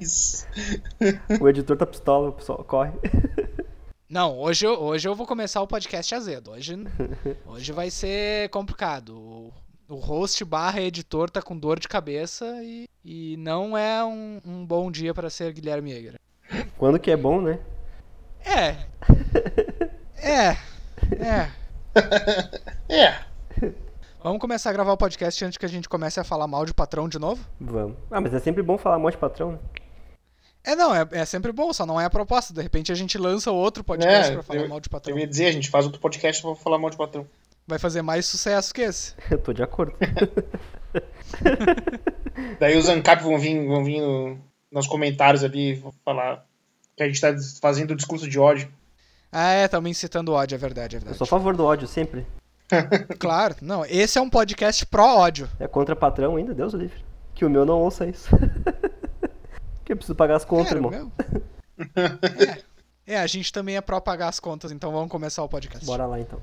Isso. O editor tá pistola, o pessoal corre. Não, hoje eu, hoje eu vou começar o podcast azedo. Hoje, hoje vai ser complicado. O, o host barra editor tá com dor de cabeça e, e não é um, um bom dia para ser Guilherme Yeager. Quando que é bom, né? É. É. É. É. Vamos começar a gravar o podcast antes que a gente comece a falar mal de patrão de novo? Vamos. Ah, mas é sempre bom falar mal de patrão, né? É, não, é, é sempre bom, só não é a proposta. De repente a gente lança outro podcast É, pra falar eu- mal de patrão. Eu ia dizer, a gente faz outro podcast pra falar mal de patrão. Vai fazer mais sucesso que esse. Eu tô de acordo. Daí os ANCAP vão vir, vão vir no- nos comentários ali vão falar que a gente tá fazendo discurso de ódio. Ah, é, estamos incitando ódio, é verdade, é Eu verdade. sou a favor do ódio, sempre. Claro, não, esse é um podcast pró-ódio. É contra patrão ainda, Deus o livre. Que o meu não ouça isso. que eu preciso pagar as contas, Cara, irmão. meu. É. é, a gente também é pró pagar as contas, então vamos começar o podcast. Bora lá então.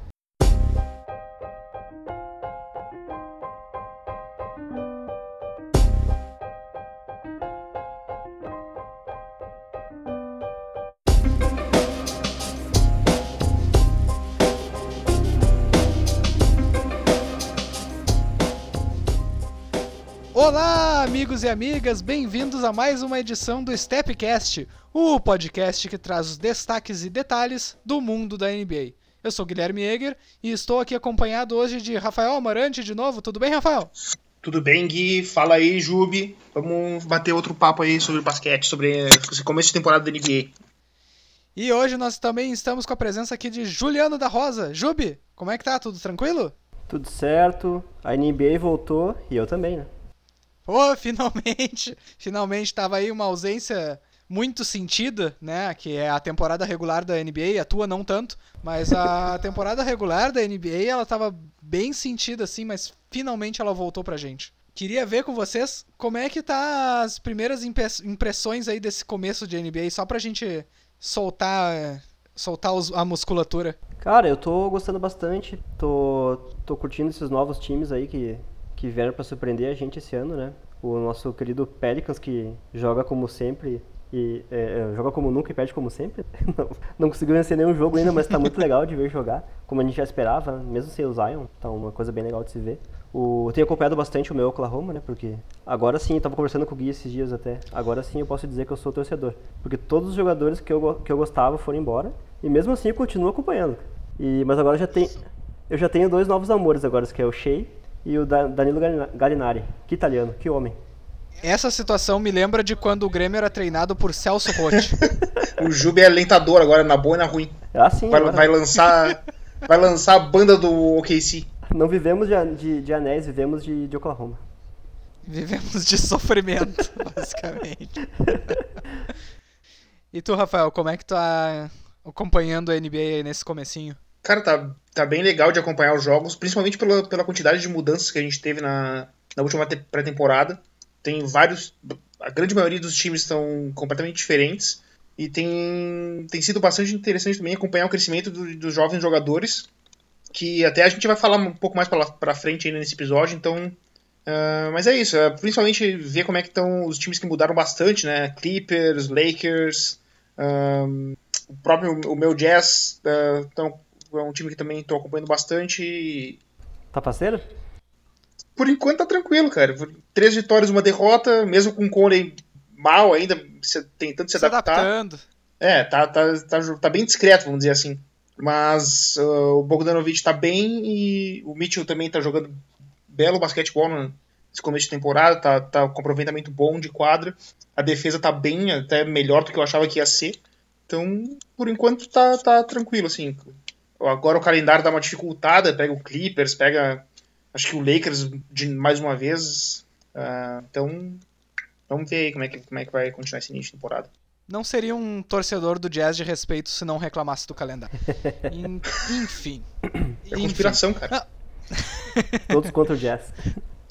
Olá, amigos e amigas, bem-vindos a mais uma edição do Stepcast, o podcast que traz os destaques e detalhes do mundo da NBA. Eu sou Guilherme Eger e estou aqui acompanhado hoje de Rafael Amarante de novo. Tudo bem, Rafael? Tudo bem, Gui? Fala aí, Jubi. Vamos bater outro papo aí sobre basquete, sobre esse começo de temporada da NBA. E hoje nós também estamos com a presença aqui de Juliano da Rosa. Jubi, como é que tá? Tudo tranquilo? Tudo certo. A NBA voltou e eu também, né? Pô, finalmente! Finalmente tava aí uma ausência muito sentida, né? Que é a temporada regular da NBA, a tua não tanto, mas a temporada regular da NBA ela tava bem sentida assim, mas finalmente ela voltou pra gente. Queria ver com vocês como é que tá as primeiras impressões aí desse começo de NBA, só pra gente soltar, soltar os- a musculatura. Cara, eu tô gostando bastante. Tô, tô curtindo esses novos times aí que, que vieram pra surpreender a gente esse ano, né? O nosso querido Pelicans, que joga como sempre e é, é, joga como nunca e perde como sempre. Não, não conseguiu vencer nenhum jogo ainda, mas tá muito legal de ver jogar, como a gente já esperava, mesmo sem o Zion. Tá uma coisa bem legal de se ver. O, eu tenho acompanhado bastante o meu Oklahoma, né? Porque agora sim, eu tava conversando com o Gui esses dias até. Agora sim eu posso dizer que eu sou torcedor. Porque todos os jogadores que eu, que eu gostava foram embora. E mesmo assim eu continuo acompanhando. E, mas agora já tem, eu já tenho dois novos amores agora, que é o Shea e o Da- Danilo Galina- Gallinari. Que italiano, que homem. Essa situação me lembra de quando o Grêmio era treinado por Celso Rotti. O Jubi é alentador agora, na boa e na ruim. É assim, Vai, agora. vai lançar. Vai lançar a banda do OKC. não vivemos de, de, de anéis, vivemos de, de Oklahoma. Vivemos de sofrimento, basicamente. E tu, Rafael, como é que tu tá acompanhando a NBA aí nesse comecinho? Cara, tá, tá bem legal de acompanhar os jogos, principalmente pela, pela quantidade de mudanças que a gente teve na, na última te- pré-temporada. Tem vários. A grande maioria dos times estão completamente diferentes. E tem, tem sido bastante interessante também acompanhar o crescimento do- dos jovens jogadores. Que até a gente vai falar um pouco mais pra frente ainda nesse episódio, então. ah, mas é isso, é, principalmente ver como é que estão os times que mudaram bastante, né? Clippers, Lakers, ahn, o próprio o meu Jazz ah, tão- é um time que também estou acompanhando bastante. e, Tá parceiro? Por enquanto tá tranquilo, cara. Três vitórias, uma derrota, mesmo com o Conley mal ainda, se- tentando se, Se adaptar. adaptando. É, tá, tá, tá, tá bem discreto, vamos dizer assim. Mas ah, o Bogdanovich tá bem e o Mitchell também tá jogando belo basquetebol no- nesse começo de temporada, tá, tá com aproveitamento bom de quadra. A defesa tá bem, até melhor do que eu achava que ia ser. Então, por enquanto tá, tá tranquilo, assim. Agora o calendário dá uma dificultada, pega o Clippers, pega acho que o Lakers de mais uma vez. Ah, então, vamos ver aí como é, que, como é que vai continuar esse início de temporada. Não seria um torcedor do Jazz de respeito se não reclamasse do calendário. En- Enfim. É conspiração, cara. Todos contra o Jazz.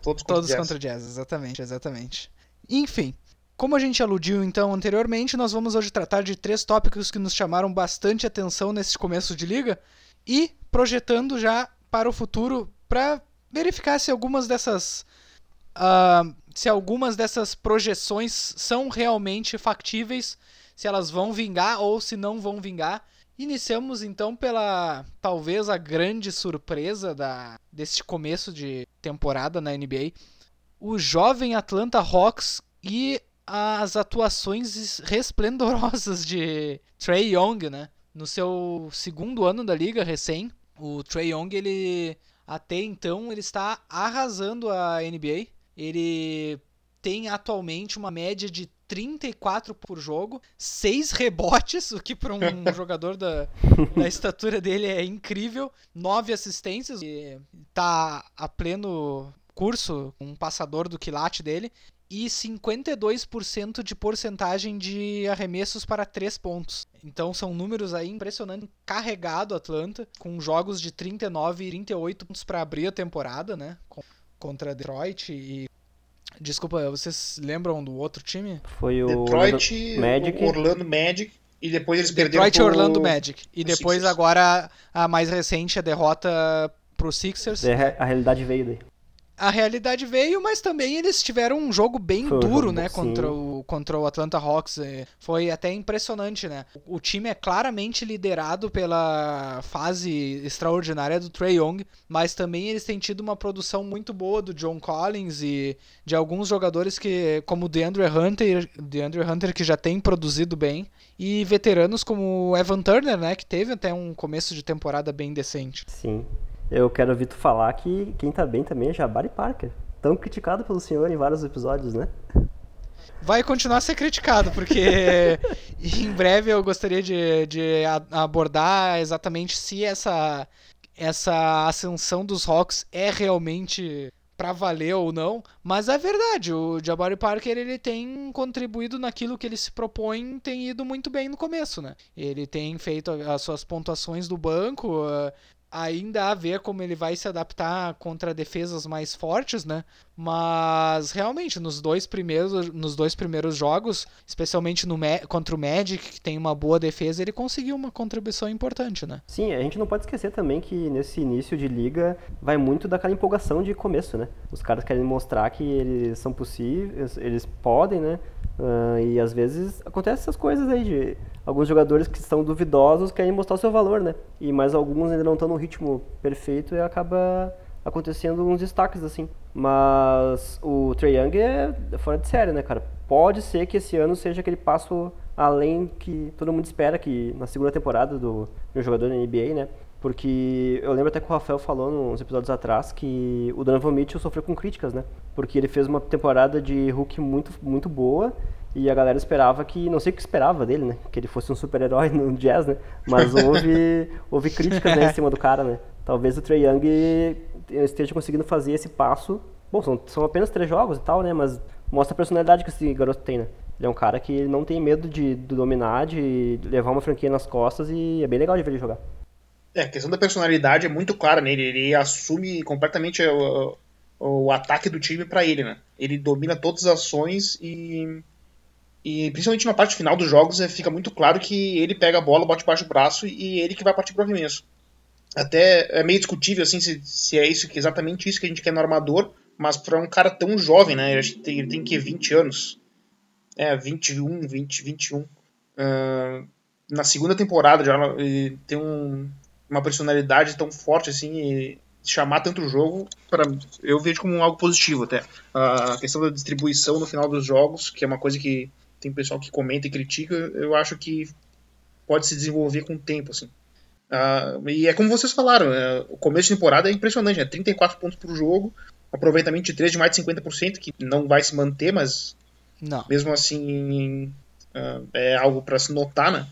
Todos contra Todos o Jazz. contra o Jazz, exatamente, exatamente. Enfim, como a gente aludiu então anteriormente, nós vamos hoje tratar de três tópicos que nos chamaram bastante atenção nesse começo de liga e projetando já para o futuro para verificar se algumas dessas uh, se algumas dessas projeções são realmente factíveis, se elas vão vingar ou se não vão vingar. Iniciamos então pela talvez a grande surpresa da, deste começo de temporada na NBA, o jovem Atlanta Hawks e as atuações resplendorosas de Trey Young, né? No seu segundo ano da liga recém, o Trey Young ele até então ele está arrasando a NBA. Ele tem atualmente uma média de 34 por jogo, 6 rebotes, o que para um jogador da, da estatura dele é incrível, 9 assistências, e tá a pleno curso, um passador do quilate dele, e 52% de porcentagem de arremessos para 3 pontos. Então são números aí impressionantes. Carregado Atlanta, com jogos de 39 e 38 pontos para abrir a temporada, né? Contra Detroit e Desculpa, vocês lembram do outro time? Foi o Detroit, Orlando Magic. Orlando Magic e depois eles Detroit perderam Detroit Orlando Magic. E depois Sixers. agora a mais recente a derrota pro Sixers. A realidade veio daí a realidade veio, mas também eles tiveram um jogo bem Foi duro, né, contra o, contra o Atlanta Hawks. É, foi até impressionante, né? O time é claramente liderado pela fase extraordinária do Trey Young, mas também eles têm tido uma produção muito boa do John Collins e de alguns jogadores que, como o DeAndre Hunter, DeAndre Hunter que já tem produzido bem, e veteranos como o Evan Turner, né, que teve até um começo de temporada bem decente. Sim eu quero ouvir tu falar que quem tá bem também é Jabari Parker. Tão criticado pelo senhor em vários episódios, né? Vai continuar a ser criticado, porque em breve eu gostaria de, de abordar exatamente se essa, essa ascensão dos Hawks é realmente para valer ou não, mas é verdade, o Jabari Parker ele tem contribuído naquilo que ele se propõe, tem ido muito bem no começo, né? Ele tem feito as suas pontuações do banco, ainda a ver como ele vai se adaptar contra defesas mais fortes, né? Mas realmente nos dois primeiros, nos dois primeiros jogos, especialmente no contra o Magic, que tem uma boa defesa, ele conseguiu uma contribuição importante, né? Sim, a gente não pode esquecer também que nesse início de liga vai muito daquela empolgação de começo, né? Os caras querem mostrar que eles são possíveis, eles podem, né? Uh, e às vezes acontece essas coisas aí de alguns jogadores que são duvidosos querem mostrar o seu valor, né? E mais alguns ainda não estão no ritmo perfeito e acaba acontecendo uns destaques assim. Mas o Trae Young é fora de série, né, cara? Pode ser que esse ano seja aquele passo além que todo mundo espera que na segunda temporada do, um jogador da NBA, né? Porque eu lembro até que o Rafael falou nos episódios atrás que o Donovan Mitchell sofreu com críticas, né? Porque ele fez uma temporada de Hulk muito, muito boa e a galera esperava que, não sei o que esperava dele, né? Que ele fosse um super-herói no jazz, né? Mas houve, houve críticas né, em cima do cara, né? Talvez o Trey Young esteja conseguindo fazer esse passo. Bom, são, são apenas três jogos e tal, né? Mas mostra a personalidade que esse garoto tem, né? Ele é um cara que não tem medo de, de dominar, de levar uma franquia nas costas e é bem legal de ver ele jogar. É, a questão da personalidade é muito clara nele. Ele assume completamente o, o ataque do time para ele, né? Ele domina todas as ações e, e principalmente na parte final dos jogos é, fica muito claro que ele pega a bola, bate baixo do braço e ele que vai partir pro arremesso. Até é meio discutível assim se, se é isso, exatamente isso que a gente quer no armador, mas para um cara tão jovem, né? Ele tem, ele tem que 20 anos. É, 21, 20, 21. Uh, na segunda temporada já ele tem um, uma personalidade tão forte assim e chamar tanto o jogo, para eu vejo como algo positivo até. A questão da distribuição no final dos jogos, que é uma coisa que tem pessoal que comenta e critica, eu acho que pode se desenvolver com o tempo, assim. Uh, e é como vocês falaram, uh, o começo de temporada é impressionante, né? 34 pontos por jogo, aproveitamento de 3 de mais de 50%, que não vai se manter, mas não. mesmo assim uh, é algo para se notar, né?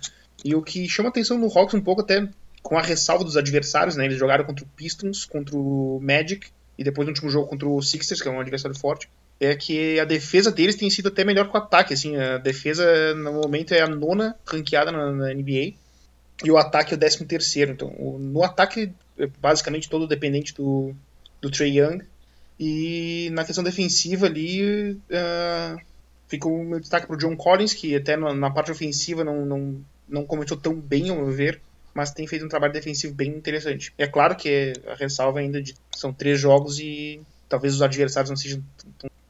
E o que chama atenção no Hawks um pouco até com a ressalva dos adversários, né? Eles jogaram contra o Pistons, contra o Magic e depois no último jogo contra o Sixers, que é um adversário forte. É que a defesa deles tem sido até melhor que o ataque. Assim, a defesa no momento é a nona ranqueada na, na NBA e o ataque é o décimo terceiro. Então, o, no ataque é basicamente todo dependente do, do Trey Young. E na questão defensiva ali, uh, fica o meu destaque para o John Collins, que até na, na parte ofensiva não, não, não começou tão bem, ao meu ver mas tem feito um trabalho defensivo bem interessante. É claro que a ressalva ainda de são três jogos e talvez os adversários não sejam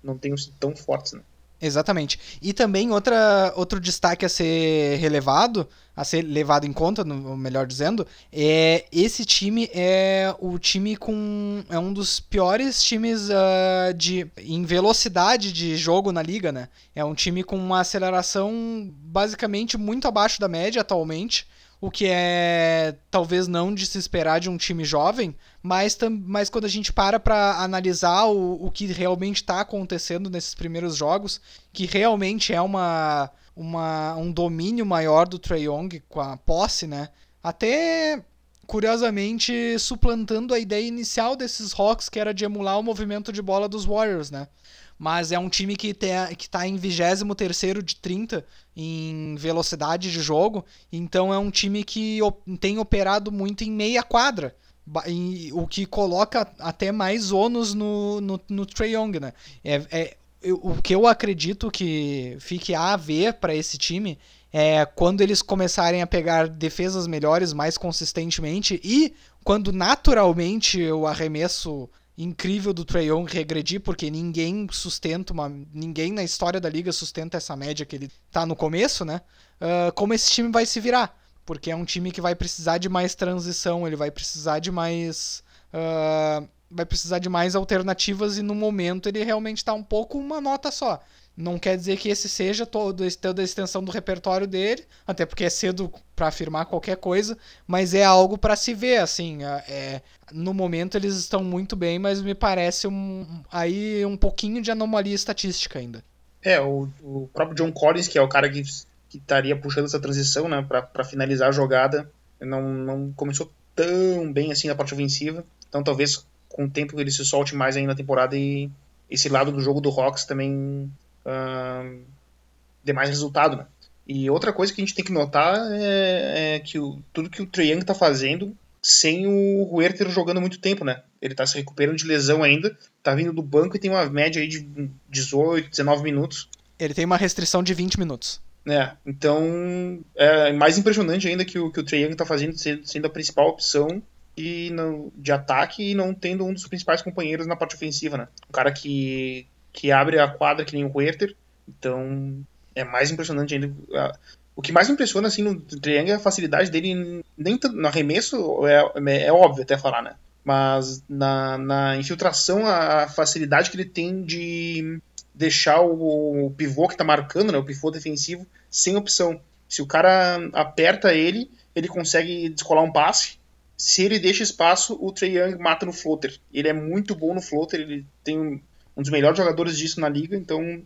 não tenham sido tão fortes, né? Exatamente. E também outra, outro destaque a ser relevado, a ser levado em conta, no, melhor dizendo, é esse time é o time com é um dos piores times uh, de em velocidade de jogo na liga, né? É um time com uma aceleração basicamente muito abaixo da média atualmente o que é talvez não de se esperar de um time jovem, mas, mas quando a gente para para analisar o, o que realmente está acontecendo nesses primeiros jogos, que realmente é uma, uma, um domínio maior do Trae Young com a posse, né? Até curiosamente suplantando a ideia inicial desses Hawks, que era de emular o movimento de bola dos Warriors, né? Mas é um time que está em 23 de 30 em velocidade de jogo, então é um time que tem operado muito em meia quadra, o que coloca até mais ônus no, no, no Trae Young, né? É, é, o que eu acredito que fique a ver para esse time é quando eles começarem a pegar defesas melhores mais consistentemente e quando naturalmente o arremesso incrível do Trae Young regredir, porque ninguém sustenta uma. Ninguém na história da liga sustenta essa média que ele tá no começo, né? Uh, como esse time vai se virar. Porque é um time que vai precisar de mais transição, ele vai precisar de mais. Uh, vai precisar de mais alternativas e no momento ele realmente está um pouco uma nota só. Não quer dizer que esse seja todo, toda a extensão do repertório dele, até porque é cedo para afirmar qualquer coisa, mas é algo para se ver, assim, é, no momento eles estão muito bem, mas me parece um, aí um pouquinho de anomalia estatística ainda. É, o, o próprio John Collins, que é o cara que, que estaria puxando essa transição, né, para finalizar a jogada, não, não começou tão bem assim na parte ofensiva, então talvez com o tempo ele se solte mais ainda na temporada e esse lado do jogo do Hawks também uh, dê mais resultado, né? E outra coisa que a gente tem que notar é, é que o, tudo que o Trae Young tá fazendo sem o Huerter jogando muito tempo, né? Ele tá se recuperando de lesão ainda, tá vindo do banco e tem uma média aí de 18, 19 minutos. Ele tem uma restrição de 20 minutos. É, então é mais impressionante ainda que o que o Trae Young tá fazendo sendo a principal opção e no, de ataque e não tendo um dos principais companheiros na parte ofensiva, né? Um cara que que abre a quadra que nem o Werther. Então é mais impressionante ainda. O que mais me impressiona assim, no Triângulo é a facilidade dele, nem no arremesso, é, é óbvio até falar, né? Mas na, na infiltração, a facilidade que ele tem de deixar o, o pivô que está marcando, né, o pivô defensivo, sem opção. Se o cara aperta ele, ele consegue descolar um passe. Se ele deixa espaço, o Trey Young mata no floater. Ele é muito bom no floater, ele tem um dos melhores jogadores disso na liga, então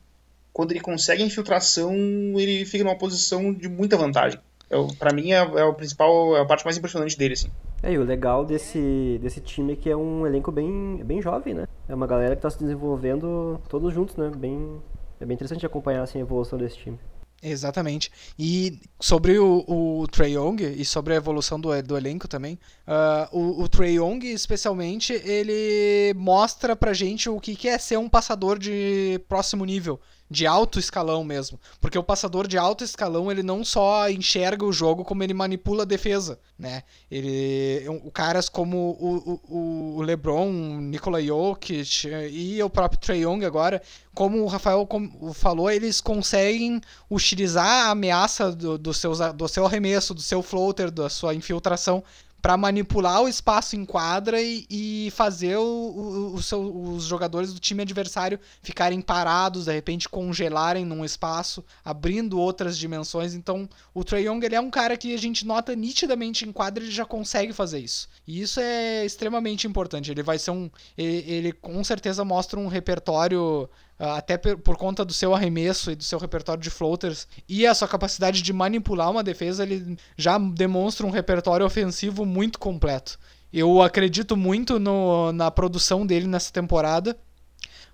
quando ele consegue a infiltração, ele fica numa posição de muita vantagem. É, para mim é, é, o principal, é a parte mais impressionante dele, assim. É, e o legal desse, desse time é que é um elenco bem, bem jovem, né? É uma galera que está se desenvolvendo todos juntos, né? Bem, é bem interessante acompanhar assim, a evolução desse time. Exatamente. E sobre o, o Trae Young e sobre a evolução do, do elenco também, uh, o, o Trae Young, especialmente, ele mostra pra gente o que, que é ser um passador de próximo nível de alto escalão mesmo. Porque o passador de alto escalão, ele não só enxerga o jogo, como ele manipula a defesa, né? Ele, o caras como o, o, o LeBron, Nikola Jokic e o próprio Trae Young agora, como o Rafael falou, eles conseguem utilizar a ameaça do, do, seus, do seu arremesso, do seu floater, da sua infiltração para manipular o espaço em quadra e, e fazer o, o, o seu, os jogadores do time adversário ficarem parados, de repente congelarem num espaço, abrindo outras dimensões. Então, o Trae Young ele é um cara que a gente nota nitidamente em quadra, ele já consegue fazer isso. E isso é extremamente importante. Ele vai ser um. Ele, ele com certeza mostra um repertório até por conta do seu arremesso e do seu repertório de floaters e a sua capacidade de manipular uma defesa, ele já demonstra um repertório ofensivo muito completo. Eu acredito muito no, na produção dele nessa temporada,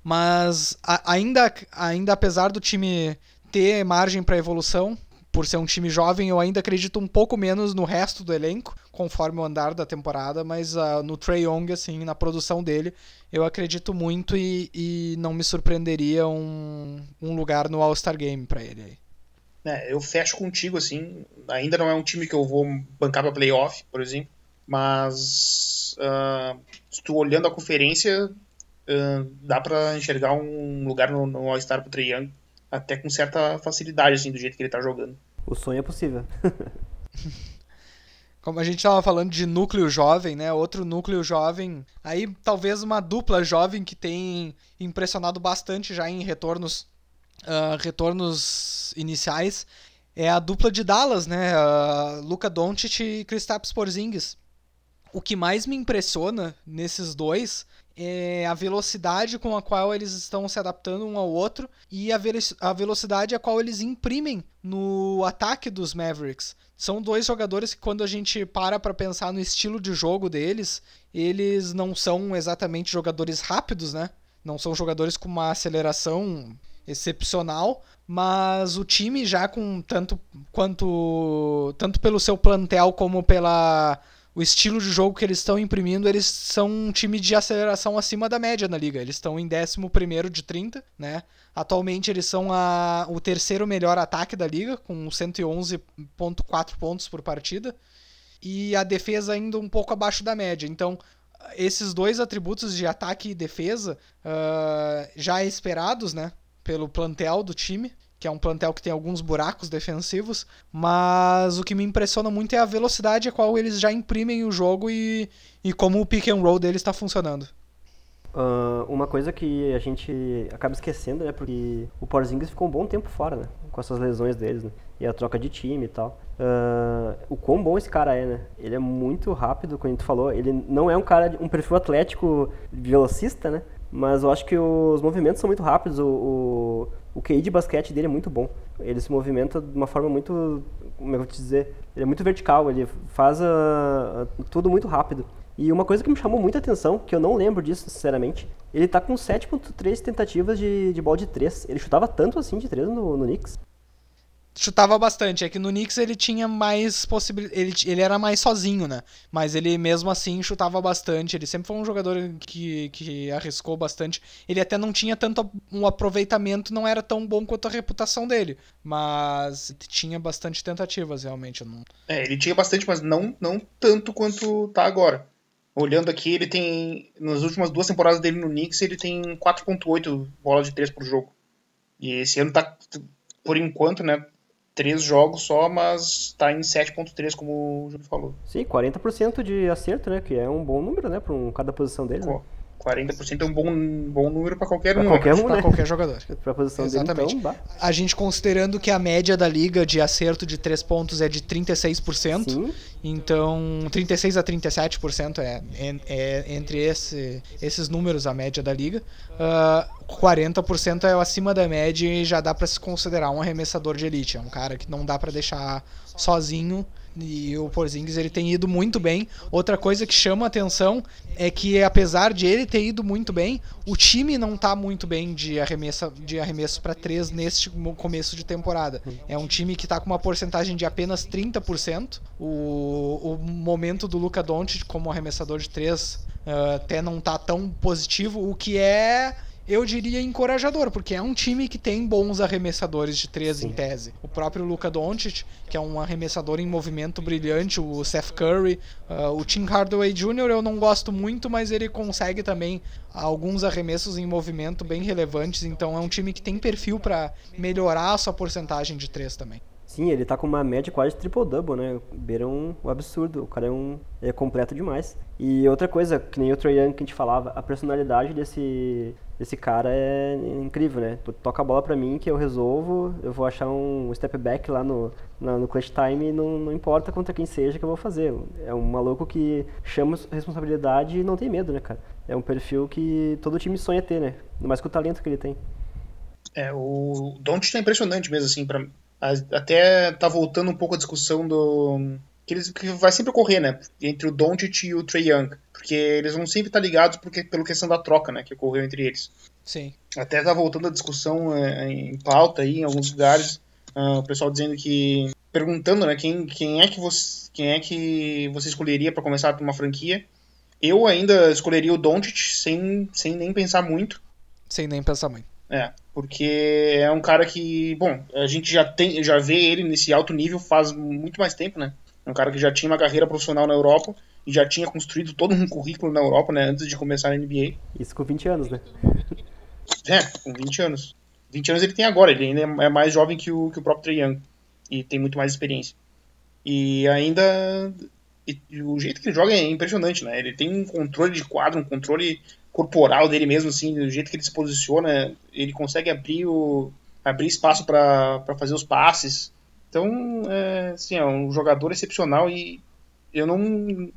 mas a, ainda, ainda apesar do time ter margem para evolução, por ser um time jovem, eu ainda acredito um pouco menos no resto do elenco, conforme o andar da temporada, mas uh, no Trey Young, assim, na produção dele, eu acredito muito e, e não me surpreenderia um, um lugar no All-Star Game para ele. É, eu fecho contigo, assim, ainda não é um time que eu vou bancar para playoff, por exemplo, mas uh, estou olhando a conferência, uh, dá para enxergar um lugar no, no All-Star pro Trae Young até com certa facilidade, assim, do jeito que ele tá jogando. O sonho é possível. Como a gente estava falando de núcleo jovem, né? Outro núcleo jovem, aí talvez uma dupla jovem que tem impressionado bastante já em retornos, uh, retornos iniciais, é a dupla de Dallas, né? Uh, Luka Doncic e Kristaps Porzingis. O que mais me impressiona nesses dois é a velocidade com a qual eles estão se adaptando um ao outro e a, ve a velocidade a qual eles imprimem no ataque dos Mavericks. São dois jogadores que, quando a gente para para pensar no estilo de jogo deles, eles não são exatamente jogadores rápidos, né? Não são jogadores com uma aceleração excepcional, mas o time já com tanto quanto tanto pelo seu plantel como pela o estilo de jogo que eles estão imprimindo, eles são um time de aceleração acima da média na liga. Eles estão em 11 de 30, né? Atualmente eles são a, o terceiro melhor ataque da liga, com 111,4 pontos por partida. E a defesa ainda um pouco abaixo da média. Então, esses dois atributos de ataque e defesa uh, já esperados, né? Pelo plantel do time que é um plantel que tem alguns buracos defensivos, mas o que me impressiona muito é a velocidade a qual eles já imprimem o jogo e, e como o pick and roll deles está funcionando. Uh, uma coisa que a gente acaba esquecendo, né, porque o Porzingis ficou um bom tempo fora, né, com essas lesões deles, né, e a troca de time e tal. Uh, o quão bom esse cara é, né? Ele é muito rápido, como a gente falou. Ele não é um cara, um perfil atlético velocista, né? Mas eu acho que os movimentos são muito rápidos. O, o, o QI de basquete dele é muito bom. Ele se movimenta de uma forma muito. Como é eu vou te dizer? Ele é muito vertical, ele faz uh, tudo muito rápido. E uma coisa que me chamou muita atenção, que eu não lembro disso, sinceramente, ele tá com 7.3 tentativas de, de bola de 3. Ele chutava tanto assim de 3 no, no Knicks chutava bastante. É que no Knicks ele tinha mais possibilidade. Ele, ele era mais sozinho, né? Mas ele mesmo assim chutava bastante. Ele sempre foi um jogador que, que arriscou bastante. Ele até não tinha tanto um aproveitamento, não era tão bom quanto a reputação dele. Mas tinha bastante tentativas, realmente. Não... É, ele tinha bastante, mas não, não tanto quanto tá agora. Olhando aqui, ele tem. Nas últimas duas temporadas dele no Knicks, ele tem 4,8 bola de 3 por jogo. E esse ano tá, por enquanto, né? Três jogos só, mas tá em 7.3, como o Júlio falou. Sim, 40% de acerto, né? Que é um bom número, né? Para um, cada posição dele. Né? 40% é um bom, bom número para qualquer pra um. Qualquer um, né? qualquer jogador. Pra posição Exatamente. dele, então, A gente considerando que a média da liga de acerto de 3 pontos é de 36%. Sim. Então, 36 a 37% é, é, é entre esse, esses números a média da liga. Uh, 40% é acima da média e já dá para se considerar um arremessador de elite. É um cara que não dá para deixar sozinho e o Porzingis ele tem ido muito bem. Outra coisa que chama atenção é que apesar de ele ter ido muito bem, o time não está muito bem de arremesso de arremesso para três neste começo de temporada. É um time que está com uma porcentagem de apenas 30%. O, o momento do Luca Doncic como arremessador de três uh, até não está tão positivo, o que é eu diria encorajador, porque é um time que tem bons arremessadores de três Sim. em tese. O próprio Luka Doncic, que é um arremessador em movimento brilhante, o Seth Curry, uh, o Tim Hardaway Jr. eu não gosto muito, mas ele consegue também alguns arremessos em movimento bem relevantes, então é um time que tem perfil para melhorar a sua porcentagem de três também. Sim, ele tá com uma média quase triple-double, né? Beira um, um, absurdo. O cara é, um, é completo demais. E outra coisa, que nem o Troy Young que a gente falava, a personalidade desse, desse cara é incrível, né? Toca a bola pra mim que eu resolvo, eu vou achar um step back lá no, na, no clutch time não, não importa contra quem seja que eu vou fazer. É um maluco que chama responsabilidade e não tem medo, né, cara? É um perfil que todo time sonha ter, né? Mais com o talento que ele tem. É, o Don't tá impressionante mesmo, assim, pra, até tá voltando um pouco a discussão do. Que, eles, que vai sempre ocorrer, né? Entre o Doncic e o Trey Young. Porque eles vão sempre estar ligados porque, pela questão da troca, né? Que ocorreu entre eles. Sim. Até tá voltando a discussão é, em pauta aí, em alguns lugares. Uh, o pessoal dizendo que. Perguntando, né? Quem, quem, é, que você, quem é que você escolheria para começar uma franquia. Eu ainda escolheria o Doncic sem, sem nem pensar muito. Sem nem pensar muito. É, porque é um cara que, bom, a gente já tem, já vê ele nesse alto nível faz muito mais tempo, né? Um cara que já tinha uma carreira profissional na Europa e já tinha construído todo um currículo na Europa, né, antes de começar a NBA. Isso com 20 anos, né? É, com 20 anos. 20 anos ele tem agora, ele ainda é mais jovem que o, que o próprio Trae Young e tem muito mais experiência. E ainda e, e o jeito que ele joga é impressionante, né? Ele tem um controle de quadro, um controle corporal dele mesmo, assim, do jeito que ele se posiciona, ele consegue abrir o abrir espaço para fazer os passes. Então, é, assim, é um jogador excepcional e eu não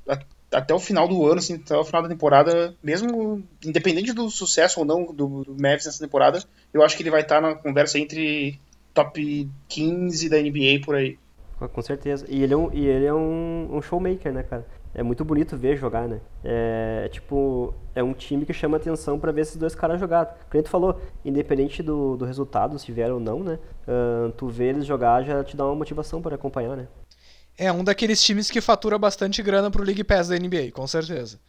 até o final do ano, assim, até o final da temporada, mesmo independente do sucesso ou não do, do Mavis nessa temporada, eu acho que ele vai estar na conversa entre top 15 da NBA por aí. Com certeza. E ele é um, e ele é um, um showmaker, né, cara? É muito bonito ver jogar, né? É, é tipo, é um time que chama atenção para ver esses dois caras jogar. Como tu falou, independente do, do resultado, se vier ou não, né? Uh, tu vê eles jogar já te dá uma motivação para acompanhar, né? É um daqueles times que fatura bastante grana pro League Pass da NBA, com certeza.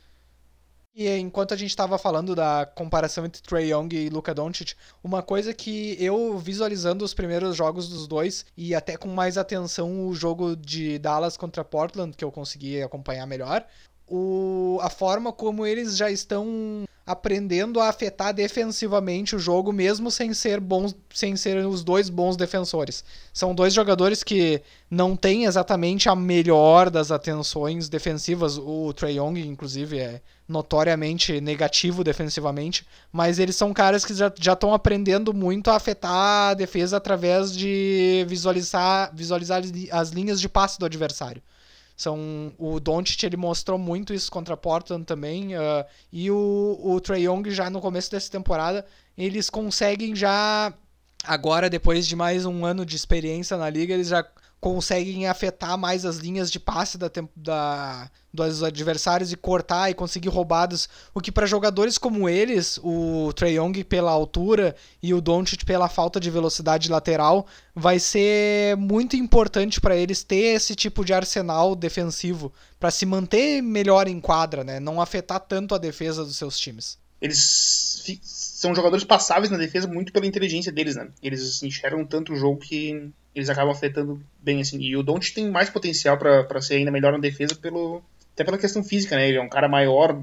E enquanto a gente estava falando da comparação entre Trey Young e Luka Doncic, uma coisa que eu visualizando os primeiros jogos dos dois e até com mais atenção o jogo de Dallas contra Portland, que eu consegui acompanhar melhor, o, a forma como eles já estão aprendendo a afetar defensivamente o jogo, mesmo sem ser bons, sem ser os dois bons defensores. São dois jogadores que não têm exatamente a melhor das atenções defensivas. O Trey Young, inclusive, é notoriamente negativo defensivamente, mas eles são caras que já estão aprendendo muito a afetar a defesa através de visualizar, visualizar as linhas de passe do adversário. São, o Doncic ele mostrou muito isso contra Portland também uh, e o, o Trae Young já no começo dessa temporada eles conseguem já agora depois de mais um ano de experiência na liga eles já conseguem afetar mais as linhas de passe da, da, dos adversários e cortar e conseguir roubadas. O que para jogadores como eles, o Trae Young pela altura e o Doncic pela falta de velocidade lateral, vai ser muito importante para eles ter esse tipo de arsenal defensivo para se manter melhor em quadra, né? Não afetar tanto a defesa dos seus times. Eles são jogadores passáveis na defesa muito pela inteligência deles, né? Eles enxergam tanto o jogo que eles acabam afetando bem, assim. E o Don't tem mais potencial para ser ainda melhor na defesa, pelo, até pela questão física, né? Ele é um cara maior,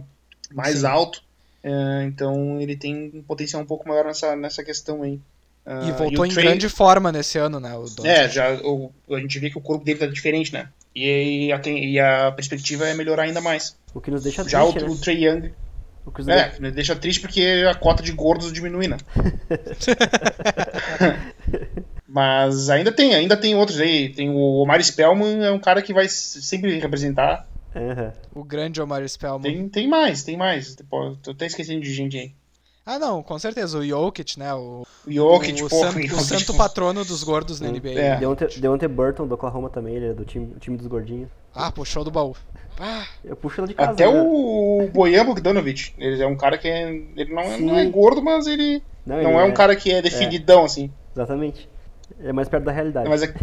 mais Sim. alto, é, então ele tem um potencial um pouco maior nessa, nessa questão aí. Uh, e voltou e em Trey... grande forma nesse ano, né? O é, já o, a gente vê que o corpo dele tá diferente, né? E, e, a, e a perspectiva é melhorar ainda mais. O que nos deixa já triste, o, né? o Trey Young. O é, nos deixa triste porque a cota de gordos diminui, né? Mas ainda tem, ainda tem outros aí. Tem o Omar Spellman, é um cara que vai sempre representar. Uhum. O grande Omar Spellman. Tem, tem mais, tem mais. tô até esquecendo de gente aí. Ah, não, com certeza. O Jokic, né? O, o Jokic, o, pô, san, o santo patrono dos gordos na NBA. É. Deontay, Deontay Burton do Oklahoma também, ele é do time, time dos gordinhos. Ah, puxou do baú. Ah. Eu puxo ele de casa. Até né? o Bojan Bogdanovic. Ele é um cara que é, ele não, é, não é gordo, mas ele não, não ele é, um é, cara que é definidão, é. assim. Exatamente. É mais perto da realidade. Mas é,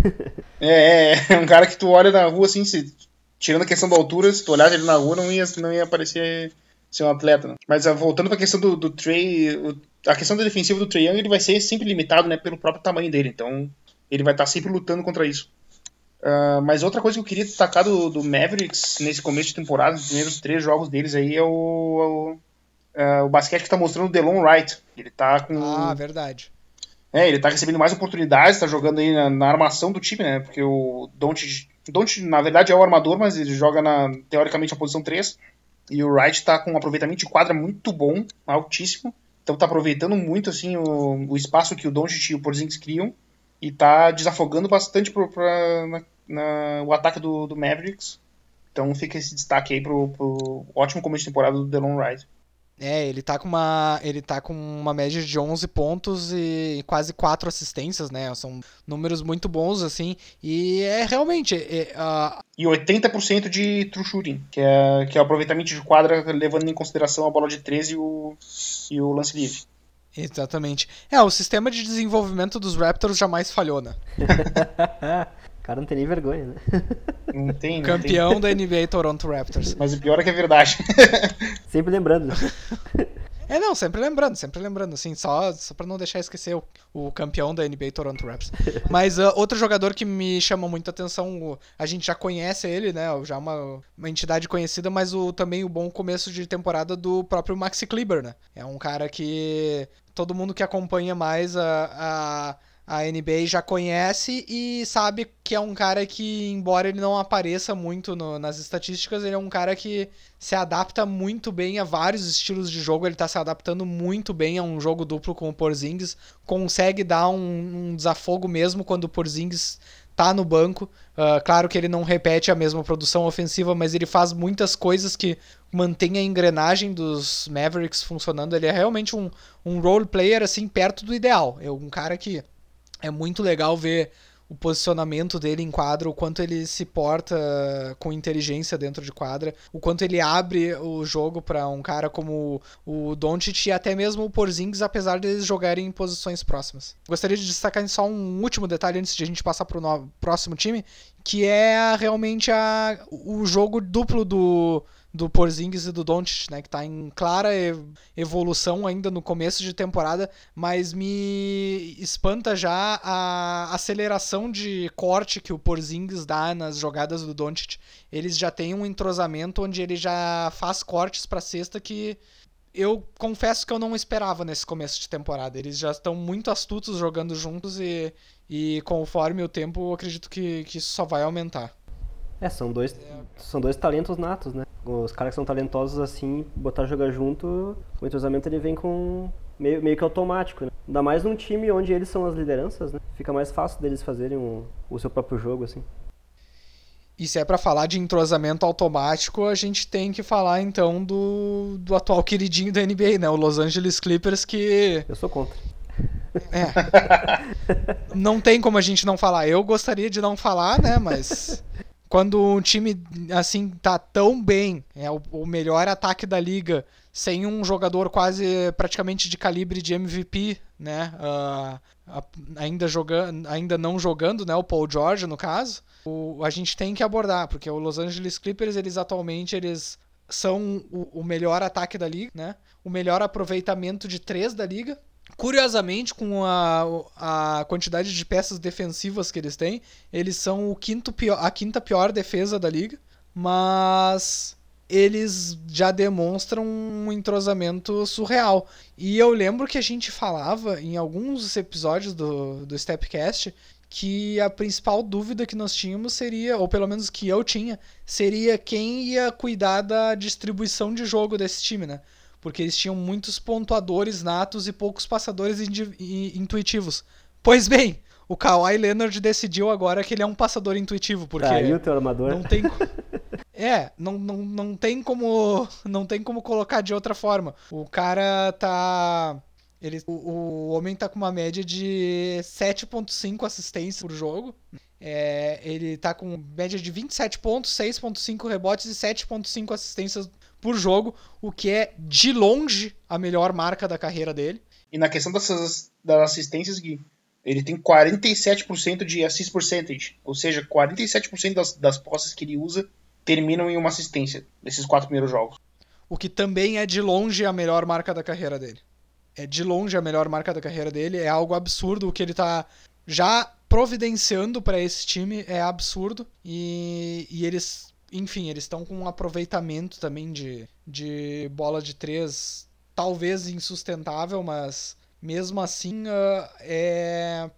é, é, um cara que tu olha na rua assim, se, tirando a questão da altura, se tu olhar ele na rua, não ia, não ia parecer ser um atleta. Né? Mas uh, voltando pra questão do, do Trey, o, a questão da defensiva do Trey Young, ele vai ser sempre limitado né, pelo próprio tamanho dele. Então ele vai estar sempre lutando contra isso. Uh, mas outra coisa que eu queria destacar do, do, Mavericks nesse começo de temporada, os primeiros três jogos deles aí, é o, o, uh, o basquete que está mostrando o Delon Wright. Ele tá com. Ah, verdade. É, ele tá recebendo mais oportunidades, tá jogando aí na, na armação do time, né? Porque o Don't, Don't, na verdade, é o armador, mas ele joga na, teoricamente, na posição 3. E o Wright tá com um aproveitamento de quadra muito bom, altíssimo. Então tá aproveitando muito, assim, o, o espaço que o Doncic e o Porzingis criam. E tá desafogando bastante pro, pra, na, na, o ataque do, do, Mavericks. Então fica esse destaque aí pro, pro ótimo começo de temporada do Delon Wright. É, ele tá com uma, ele tá com uma média de 11 pontos e quase 4 assistências, né? São números muito bons, assim. E é realmente. É, uh... E 80% de true shooting, que é, que é o aproveitamento de quadra levando em consideração a bola de 13 e o, e o lance livre. Exatamente. É, o sistema de desenvolvimento dos Raptors jamais falhou, né? O cara não tem nem vergonha, né? Não tem, não Campeão tem. da NBA Toronto Raptors. Mas o pior é que é verdade. Sempre lembrando. É, não, sempre lembrando, sempre lembrando, assim, só, só pra não deixar esquecer o, o campeão da NBA Toronto Raptors. Mas uh, outro jogador que me chama muita atenção, a gente já conhece ele, né, já uma, uma entidade conhecida, mas o, também o bom começo de temporada do próprio Maxi Kleber, né? É um cara que todo mundo que acompanha mais a, a a NBA já conhece e sabe que é um cara que, embora ele não apareça muito no, nas estatísticas, ele é um cara que se adapta muito bem a vários estilos de jogo. Ele está se adaptando muito bem a um jogo duplo com o Porzingis, consegue dar um, um desafogo mesmo quando o Porzingis tá no banco. Uh, claro que ele não repete a mesma produção ofensiva, mas ele faz muitas coisas que mantém a engrenagem dos Mavericks funcionando. Ele é realmente um, um role player assim perto do ideal. É um cara que é muito legal ver o posicionamento dele em quadra, o quanto ele se porta com inteligência dentro de quadra, o quanto ele abre o jogo para um cara como o Doncic e até mesmo o Porzingis, apesar de eles jogarem em posições próximas. Gostaria de destacar só um último detalhe antes de a gente passar para o próximo time, que é realmente a, o jogo duplo do do Porzingis e do Doncic, né, que está em clara evolução ainda no começo de temporada, mas me espanta já a aceleração de corte que o Porzingis dá nas jogadas do Doncic. Eles já têm um entrosamento onde ele já faz cortes para cesta que eu confesso que eu não esperava nesse começo de temporada. Eles já estão muito astutos jogando juntos e, e conforme o tempo, acredito que, que isso só vai aumentar. É, são dois, são dois talentos natos, né? Os caras que são talentosos assim, botar jogar junto, o entrosamento ele vem com meio, meio que automático, né? Ainda mais num time onde eles são as lideranças, né? Fica mais fácil deles fazerem um, o seu próprio jogo, assim. E se é para falar de entrosamento automático, a gente tem que falar então do, do atual queridinho da NBA, né? O Los Angeles Clippers que. Eu sou contra. É. não tem como a gente não falar. Eu gostaria de não falar, né? Mas quando um time assim tá tão bem, é o, o, melhor ataque da liga, sem um jogador quase praticamente de calibre de MVP, né? Uh, ainda jogando, ainda não jogando, né? O Paul George no caso, o, a gente tem que abordar, porque o Los Angeles Clippers eles atualmente eles são o, o melhor ataque da liga, né? O melhor aproveitamento de três da liga, Curiosamente, com a, a quantidade de peças defensivas que eles têm, eles são o quinto pior, a quinta pior defesa da liga, mas eles já demonstram um entrosamento surreal. E eu lembro que a gente falava em alguns episódios do, do Stepcast que a principal dúvida que nós tínhamos seria, ou pelo menos que eu tinha, seria quem ia cuidar da distribuição de jogo desse time, né? Porque eles tinham muitos pontuadores natos e poucos passadores intuitivos. Pois bem, o Kawhi Leonard decidiu agora que ele é um passador intuitivo, porque Traiu teu armador. não tem É, não, não, não tem como não tem como colocar de outra forma. O cara tá ele, o, o homem tá com uma média de 7.5 assistências por jogo. É, ele tá com média de 27 pontos, 6.5 rebotes e 7.5 assistências por jogo, o que é de longe a melhor marca da carreira dele. E na questão dessas, das assistências, Gui, ele tem 47% de assist percentage, ou seja, 47% das, das posses que ele usa terminam em uma assistência nesses quatro primeiros jogos. O que também é de longe a melhor marca da carreira dele. É de longe a melhor marca da carreira dele, é algo absurdo o que ele tá já providenciando para esse time, é absurdo. E, e eles enfim, eles estão com um aproveitamento também de, de bola de três, talvez insustentável, mas mesmo assim uh, é.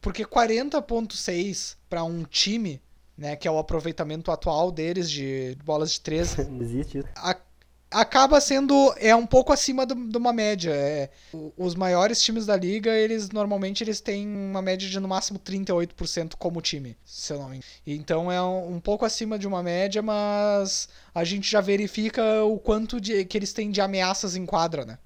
Porque 40,6 para um time, né, que é o aproveitamento atual deles de bolas de três. Existe isso acaba sendo é um pouco acima do, de uma média. É, os maiores times da liga, eles normalmente eles têm uma média de no máximo 38% como time, se eu não me. Então é um, um, pouco acima de uma média, mas a gente já verifica o quanto de, que eles têm de ameaças em quadra, né?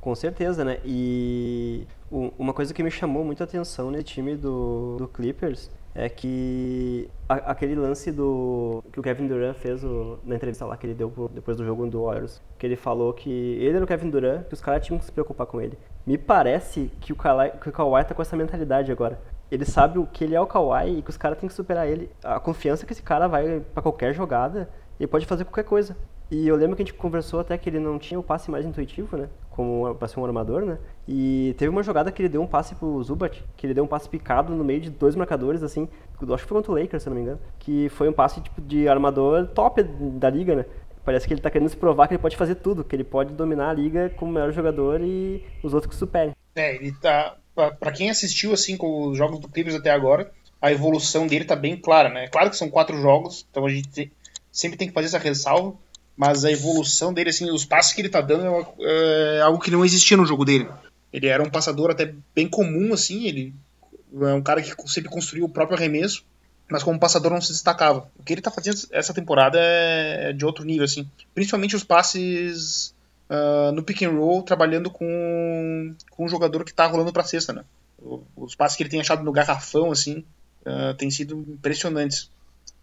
Com certeza, né? E uma coisa que me chamou muito a atenção nesse time do, do Clippers é que a, aquele lance do que o Kevin Durant fez o, na entrevista lá que ele deu depois do jogo do Warriors, que ele falou que ele era o Kevin Durant, que os caras tinham que se preocupar com ele. Me parece que o, Kawhi, que o Kawhi tá com essa mentalidade agora. Ele sabe o que ele é o Kawhi e que os caras têm que superar ele. A confiança que esse cara vai para qualquer jogada, ele pode fazer qualquer coisa. E eu lembro que a gente conversou até que ele não tinha o passe mais intuitivo, né? Como para ser um armador, né? E teve uma jogada que ele deu um passe pro Zubat, que ele deu um passe picado no meio de dois marcadores, assim, acho que foi contra o Lakers, se não me engano, que foi um passe tipo de armador top da liga, né? Parece que ele tá querendo se provar que ele pode fazer tudo, que ele pode dominar a liga como melhor jogador e os outros que superem. É, ele tá. Pra quem assistiu assim com os jogos do Clippers até agora, a evolução dele tá bem clara, né? Claro que são quatro jogos, então a gente sempre tem que fazer essa ressalva, mas a evolução dele, assim, os passos que ele tá dando é, é algo que não existia no jogo dele. Ele era um passador até bem comum, assim, ele é um cara que sempre construiu o próprio arremesso, mas como passador não se destacava. O que ele tá fazendo essa temporada é de outro nível, assim. Principalmente os passes uh, no pick and roll, trabalhando com, com um jogador que tá rolando pra cesta, né? Os passes que ele tem achado no garrafão, assim, uh, tem sido impressionantes.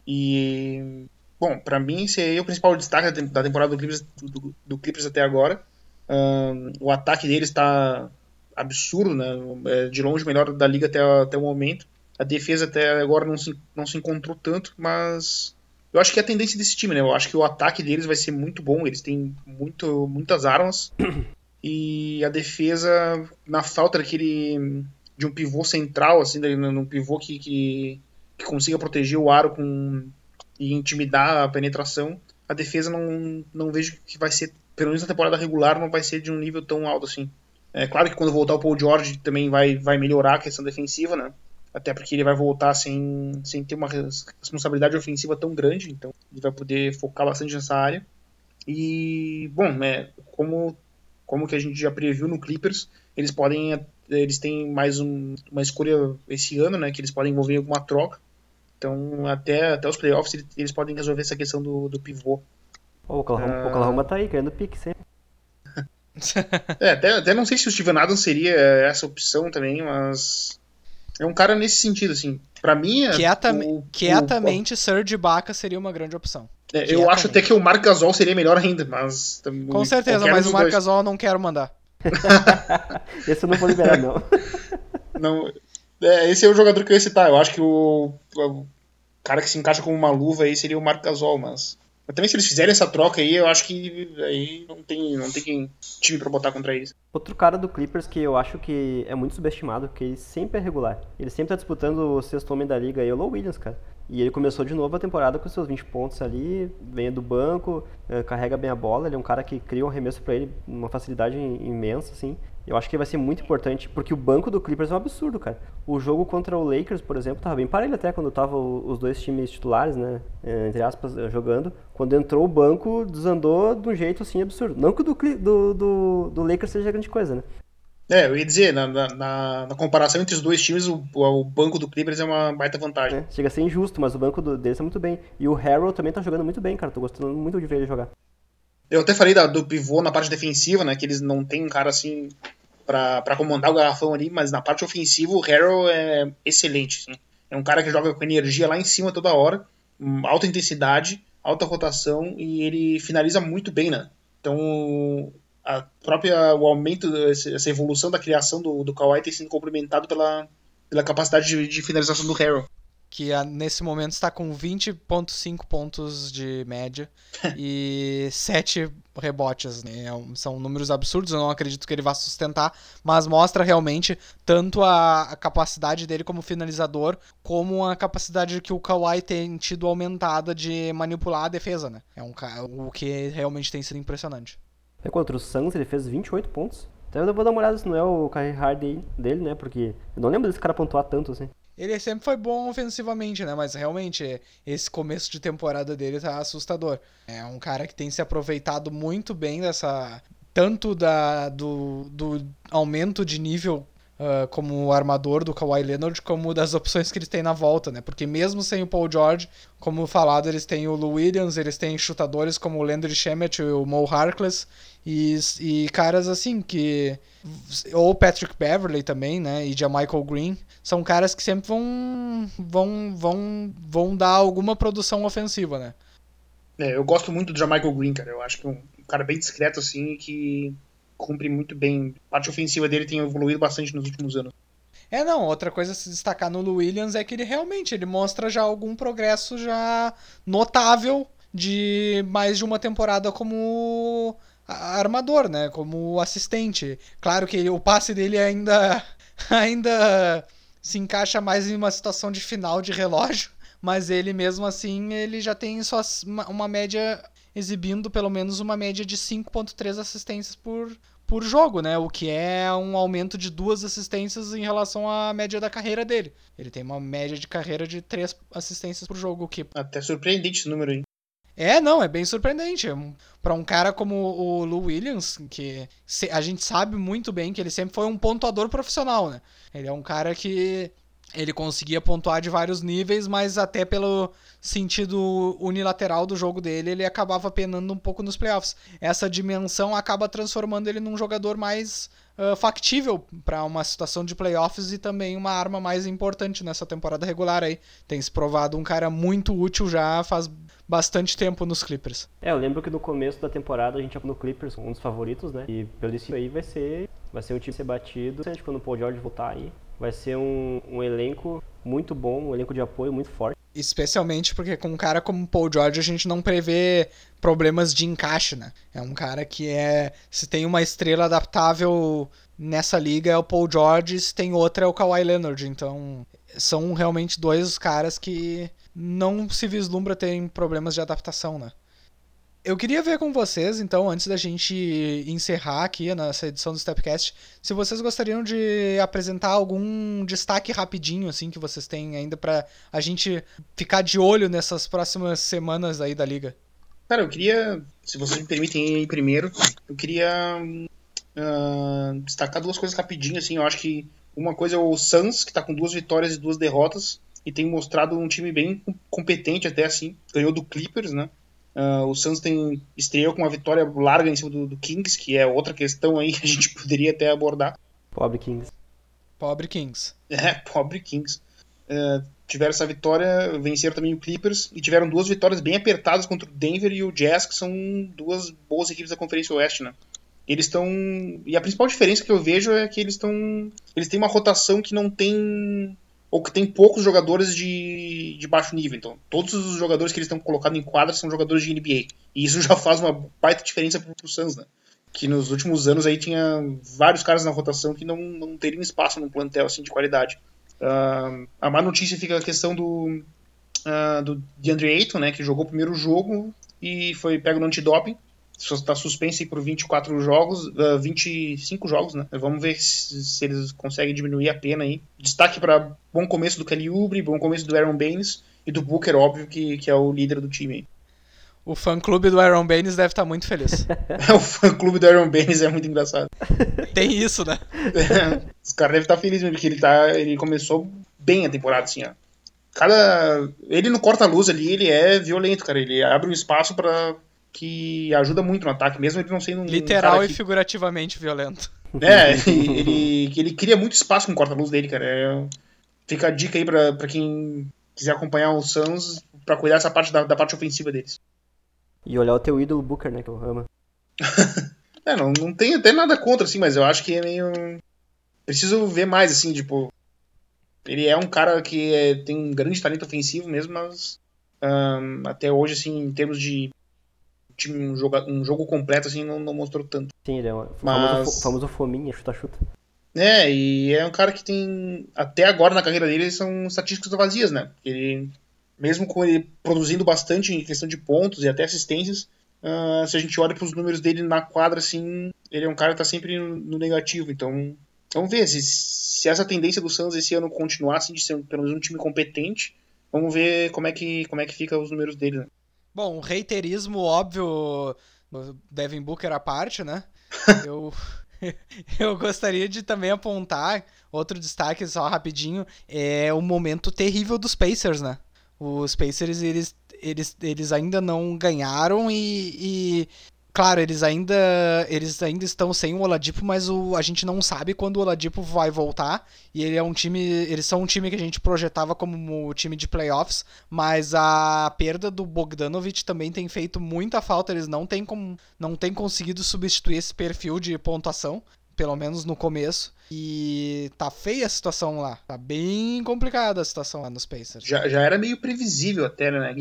E, bom, para mim esse é o principal destaque da temporada do Clippers, do, do Clippers até agora. Uh, o ataque deles está absurdo, né? É de longe o melhor da liga até, até o momento. A defesa até agora não se, não se encontrou tanto, mas eu acho que é a tendência desse time, né? Eu acho que o ataque deles vai ser muito bom, eles têm muito, muitas armas. E a defesa, na falta daquele. de um pivô central, assim, num pivô que, que, que consiga proteger o aro com, e intimidar a penetração, a defesa não, não vejo que vai ser, pelo menos na temporada regular, não vai ser de um nível tão alto assim. É claro que quando voltar o Paul George também vai, vai melhorar a questão defensiva, né? Até porque ele vai voltar sem, sem ter uma responsabilidade ofensiva tão grande, então ele vai poder focar bastante nessa área. E, bom, é, como, como que a gente já previu no Clippers, eles podem eles têm mais um, uma escolha esse ano, né, que eles podem envolver alguma troca. Então, até, até os playoffs, eles, eles podem resolver essa questão do, do pivô. o Oklahoma, uh... Oklahoma tá aí, querendo pique sempre. é, até, até não sei se o Steven Adams seria essa opção também, mas é um cara nesse sentido, assim. Pra mim. É o, quietamente, o, Serge Ibaka seria uma grande opção. É, eu acho até que o Marc Gasol seria melhor ainda, mas. Com certeza, mas o Marc Gasol eu não quero mandar. esse eu não vou liberar, não. não é, esse é o jogador que eu ia citar. Eu acho que o, o cara que se encaixa como uma luva aí seria o Marc Gasol, mas. Mas também se eles fizerem essa troca aí, eu acho que aí não tem, não tem time pra botar contra eles. Outro cara do Clippers que eu acho que é muito subestimado, porque ele sempre é regular. Ele sempre tá disputando o sexto homem da liga, é o Low Williams, cara. E ele começou de novo a temporada com seus 20 pontos ali, vem do banco, eh, carrega bem a bola, ele é um cara que cria um arremesso para ele, uma facilidade imensa, assim. Eu acho que vai ser muito importante, porque o banco do Clippers é um absurdo, cara. O jogo contra o Lakers, por exemplo, tava bem parelho até quando tava os dois times titulares, né, eh, entre aspas, eh, jogando. Quando entrou o banco, desandou de um jeito, assim, absurdo. Não que o do, do, do, do Lakers seja grande coisa, né. É, eu ia dizer, na, na, na, comparação entre os dois times, o, o, banco do Clippers é uma baita vantagem. É, chega a ser injusto, mas o banco do, deles tá muito bem. E o Harold também tá jogando muito bem, cara. Tô gostando muito de ver ele jogar. Eu até falei da, do pivô na parte defensiva, né? Que eles não tem um cara assim para comandar o garrafão ali, mas na parte ofensiva o Harrell é excelente. Assim. É um cara que joga com energia lá em cima toda hora, alta intensidade, alta rotação e ele finaliza muito bem, né? Então a própria o aumento essa evolução da criação do, do Kawhi tem sido complementado pela, pela capacidade de, de finalização do Harrell que nesse momento está com 20.5 pontos de média e 7 rebotes. Né? É são números absurdos, eu não acredito que ele vá sustentar, mas mostra realmente tanto a, a capacidade dele como finalizador, como a capacidade que o Kawhi tem tido aumentada de manipular a defesa. Né? É um, o que realmente tem sido impressionante. É contra o Suns ele fez 28 pontos. Então eu vou dar uma olhada se não é o career hard dele, né? Porque eu não lembro desse cara pontuar tanto assim. Ele sempre foi bom ofensivamente, né? Mas realmente, esse começo de temporada dele tá assustador. É um cara que tem se aproveitado muito bem dessa. Tanto da, do, do aumento de nível uh, como armador do Kawhi Leonard, como das opções que eles têm na volta, né? Porque mesmo sem o Paul George, como falado, eles têm o Lou Williams, eles têm chutadores como o Landry Shamet e o Mo Harkless, e, e caras assim que. Ou Patrick Beverley também, né? E Michael Green. São caras que sempre vão, vão, vão, vão dar alguma produção ofensiva, né? É, eu gosto muito do Michael Green, cara. Eu acho que é um cara bem discreto, assim, que cumpre muito bem. A parte ofensiva dele tem evoluído bastante nos últimos anos. É, não, outra coisa a se destacar no Lou Williams é que ele realmente ele mostra já algum progresso já notável de mais de uma temporada como armador, né? Como assistente. Claro que o passe dele ainda ainda se encaixa mais em uma situação de final de relógio, mas ele mesmo assim, ele já tem só uma média exibindo pelo menos uma média de 5.3 assistências por, por jogo, né? O que é um aumento de duas assistências em relação à média da carreira dele. Ele tem uma média de carreira de três assistências por jogo, o que até surpreendente esse número aí. É, não, é bem surpreendente. Para um cara como o Lou Williams, que a gente sabe muito bem que ele sempre foi um pontuador profissional, né? Ele é um cara que ele conseguia pontuar de vários níveis, mas até pelo sentido unilateral do jogo dele, ele acabava penando um pouco nos playoffs. Essa dimensão acaba transformando ele num jogador mais uh, factível para uma situação de playoffs e também uma arma mais importante nessa temporada regular aí. Tem se provado um cara muito útil já faz bastante tempo nos Clippers. É, eu lembro que no começo da temporada a gente no Clippers, um dos favoritos, né? E pelo isso aí vai ser, vai ser um time ser batido quando o Paul George voltar aí. Vai ser um, um elenco muito bom, um elenco de apoio muito forte. Especialmente porque com um cara como Paul George a gente não prevê problemas de encaixe, né? É um cara que é. Se tem uma estrela adaptável nessa liga é o Paul George, se tem outra é o Kawhi Leonard. Então são realmente dois caras que não se vislumbra terem problemas de adaptação, né? Eu queria ver com vocês, então, antes da gente encerrar aqui nessa edição do Stepcast, se vocês gostariam de apresentar algum destaque rapidinho, assim, que vocês têm ainda para a gente ficar de olho nessas próximas semanas aí da liga. Cara, eu queria, se vocês me permitem ir primeiro, eu queria uh, destacar duas coisas rapidinho, assim, eu acho que uma coisa é o Suns, que tá com duas vitórias e duas derrotas, e tem mostrado um time bem competente até assim, ganhou do Clippers, né? Uh, o Suns tem estreou com uma vitória larga em cima do, do, Kings, que é outra questão aí que a gente poderia até abordar. Pobre Kings. Pobre Kings. É, pobre Kings. Uh, tiveram essa vitória, venceram também o Clippers e tiveram duas vitórias bem apertadas contra o Denver e o Jazz, que são duas boas equipes da Conferência Oeste, né? Eles estão e a principal diferença que eu vejo é que eles estão eles têm uma rotação que não tem ou que tem poucos jogadores de, de baixo nível. Então, todos os jogadores que eles estão colocando em quadra são jogadores de NBA. E isso já faz uma baita diferença pro, pro Suns, né? Que nos últimos anos aí tinha vários caras na rotação que não, não teriam espaço num plantel assim de qualidade. Uh, a má notícia fica a questão do, uh, do DeAndre Ayton, né? Que jogou o primeiro jogo e foi pego no antidoping está suspenso por 24 jogos, uh, 25 jogos, né? Vamos ver se, se, eles conseguem diminuir a pena aí. Destaque para bom começo do Kelly Oubre, bom começo do Aaron Baines e do Booker, óbvio, que, que é o líder do time aí. O fã-clube do Aaron Baines deve estar tá muito feliz. o fã-clube do Aaron Baines é muito engraçado. Tem isso, né? Os caras devem estar tá felizes porque ele, tá, ele começou bem a temporada, assim, ó. Cada... Ele no corta-luz ali, ele é violento, cara. Ele abre um espaço para que ajuda muito no ataque, mesmo ele não sendo um. Literal e que... figurativamente violento. É, ele, ele cria muito espaço com o corta-luz dele, cara. É... Fica a dica aí pra, pra quem quiser acompanhar o Suns pra cuidar dessa parte da, da parte ofensiva deles. E olhar o teu ídolo Booker, né, que eu amo. é, não, não tenho até nada contra, assim, mas eu acho que é meio. Preciso ver mais, assim, tipo. Ele é um cara que é, tem um grande talento ofensivo mesmo, mas. Um, até hoje, assim, em termos de time, um, jogo, um jogo completo assim não, não mostrou tanto. Sim, ele é o Mas... famoso, famoso fominha, chuta-chuta. É, e é um cara que tem. Até agora na carreira dele são estatísticas vazias, né? Ele, mesmo com ele produzindo bastante em questão de pontos e até assistências, uh, se a gente olha para os números dele na quadra, assim, ele é um cara que tá sempre no negativo. Então, vamos ver se, se essa tendência do Suns esse ano continuar, assim, de ser pelo menos um time competente, vamos ver como é que, como é que fica os números dele, né? Bom, reiterismo óbvio, Devin Booker à parte, né? Eu, eu gostaria de também apontar outro destaque só rapidinho, é o momento terrível dos Pacers, né? Os Pacers, eles, eles, eles ainda não ganharam e, e Claro, eles ainda eles ainda estão sem o Oladipo, mas o, a gente não sabe quando o Oladipo vai voltar. E ele é um time, eles são um time que a gente projetava como um time de playoffs, mas a perda do Bogdanovic também tem feito muita falta. Eles não têm com, não têm conseguido substituir esse perfil de pontuação, pelo menos no começo. E tá feia a situação lá. Tá bem complicada a situação lá nos Pacers. Já, já era meio previsível até, né?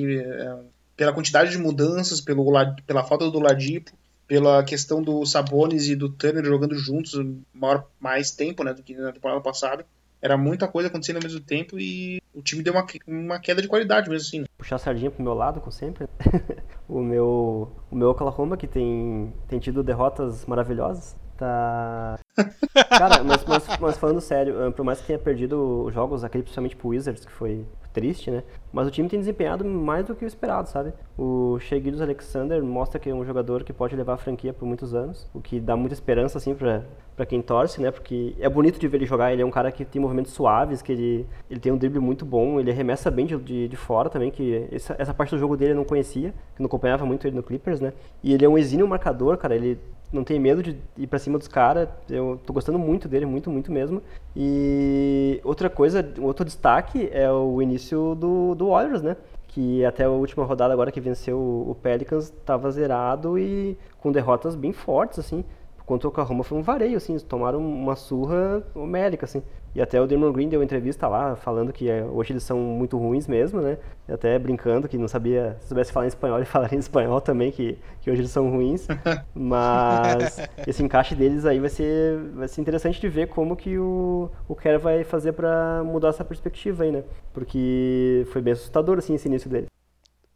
Pela quantidade de mudanças, pelo, pela falta do Ladipo, pela questão do Sabonis e do Turner jogando juntos maior, mais tempo né, do que na temporada passada. Era muita coisa acontecendo ao mesmo tempo e o time deu uma, uma queda de qualidade mesmo assim. Puxar a sardinha pro meu lado, como sempre. o meu o meu Oklahoma, que tem, tem tido derrotas maravilhosas, tá... Cara, mas, mas, mas, falando sério, por mais que tenha perdido os jogos, aquele principalmente pro Wizards, que foi triste, né? Mas o time tem desempenhado mais do que o esperado, sabe? O Shea Alexander mostra que é um jogador que pode levar a franquia por muitos anos, o que dá muita esperança, assim, pra, pra quem torce, né? Porque é bonito de ver ele jogar, ele é um cara que tem movimentos suaves, que ele, ele tem um drible muito bom, ele arremessa bem de, de, de fora também, que essa, essa parte do jogo dele eu não conhecia, que não acompanhava muito ele no Clippers, né? E ele é um exímio marcador, cara, ele não tem medo de ir para cima dos caras. Eu tô gostando muito dele, muito, muito mesmo. E outra coisa, outro destaque é o início do, do Warriors, né? Que até a última rodada agora que venceu o Pelicans estava zerado e com derrotas bem fortes, assim contra o Oklahoma foi um vareio, assim, eles tomaram uma surra homérica, assim. E até o Damon Green deu entrevista lá, falando que é, hoje eles são muito ruins mesmo, né? E até brincando que não sabia, se soubesse falar em espanhol, ele falaria em espanhol também, que, que hoje eles são ruins. Mas esse encaixe deles aí vai ser, vai ser interessante de ver como que o, o Kerr vai fazer para mudar essa perspectiva aí, né? Porque foi bem assustador, assim, esse início dele.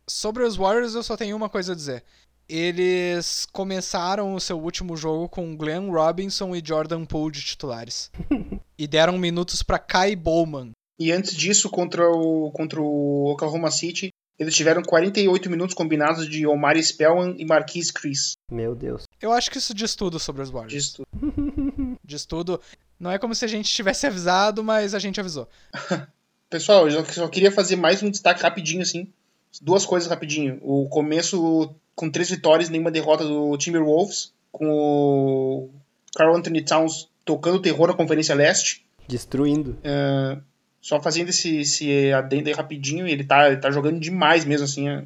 Sobre os Warriors, eu só tenho uma coisa a dizer eles começaram o seu último jogo com Glenn Robinson e Jordan Poole de titulares. e deram minutos para Kai Bowman. E antes disso, contra o, contra o Oklahoma City, eles tiveram 48 minutos combinados de Omar Spellman e Marquise Chris. Meu Deus. Eu acho que isso diz tudo sobre os Warriors. Diz tudo. diz tudo. Não é como se a gente tivesse avisado, mas a gente avisou. Pessoal, eu só queria fazer mais um destaque rapidinho, assim. Duas coisas rapidinho. O começo com três vitórias, nenhuma derrota do Timberwolves, com o Carl Anthony Towns tocando terror na Conferência Leste. Destruindo. É, só fazendo esse, esse adendo aí rapidinho, ele tá, ele tá jogando demais mesmo, assim. A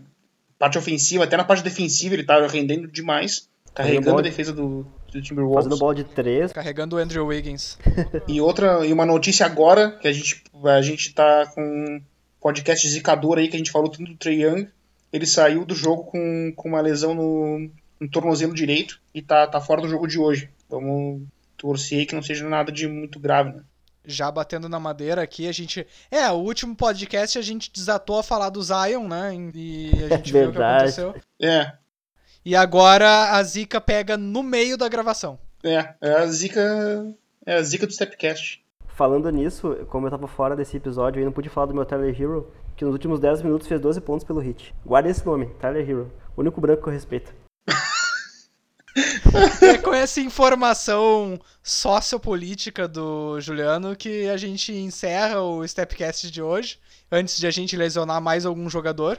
parte ofensiva, até na parte defensiva, ele tá rendendo demais. Carregando a defesa do, do Timberwolves. Fazendo bola de três. Carregando o Andrew Wiggins. e outra, e uma notícia agora, que a gente, a gente tá com um podcast zicador aí, que a gente falou tudo do Trey Young ele saiu do jogo com, com uma lesão no, no tornozelo direito e tá, tá fora do jogo de hoje. Vamos torcer que não seja nada de muito grave, né? Já batendo na madeira aqui, a gente. É, o último podcast a gente desatou a falar do Zion, né? E a gente viu o que aconteceu. É. E agora a Zica pega no meio da gravação. É, é a Zica. É a Zica do Stepcast. Falando nisso, como eu tava fora desse episódio, eu não pude falar do meu Tyler Hero, que nos últimos 10 minutos fez 12 pontos pelo hit. Guarda esse nome, Tyler Hero. O único branco que eu respeito. É com essa informação sociopolítica do Juliano que a gente encerra o Stepcast de hoje. Antes de a gente lesionar mais algum jogador,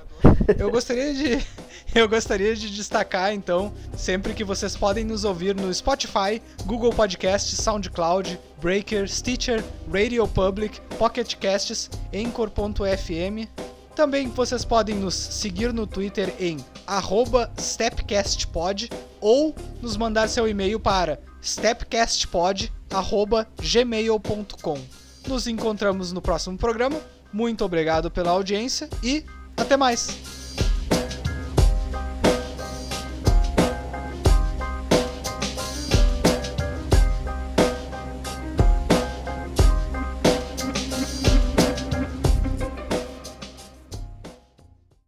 eu gostaria de eu gostaria de destacar então sempre que vocês podem nos ouvir no Spotify, Google Podcasts, SoundCloud, Breaker, Stitcher, Radio Public, Pocket Casts, Anchor.fm. Também vocês podem nos seguir no Twitter em stepcastpod ou nos mandar seu e-mail para stepcastpod@gmail.com. Nos encontramos no próximo programa. Muito obrigado pela audiência e até mais.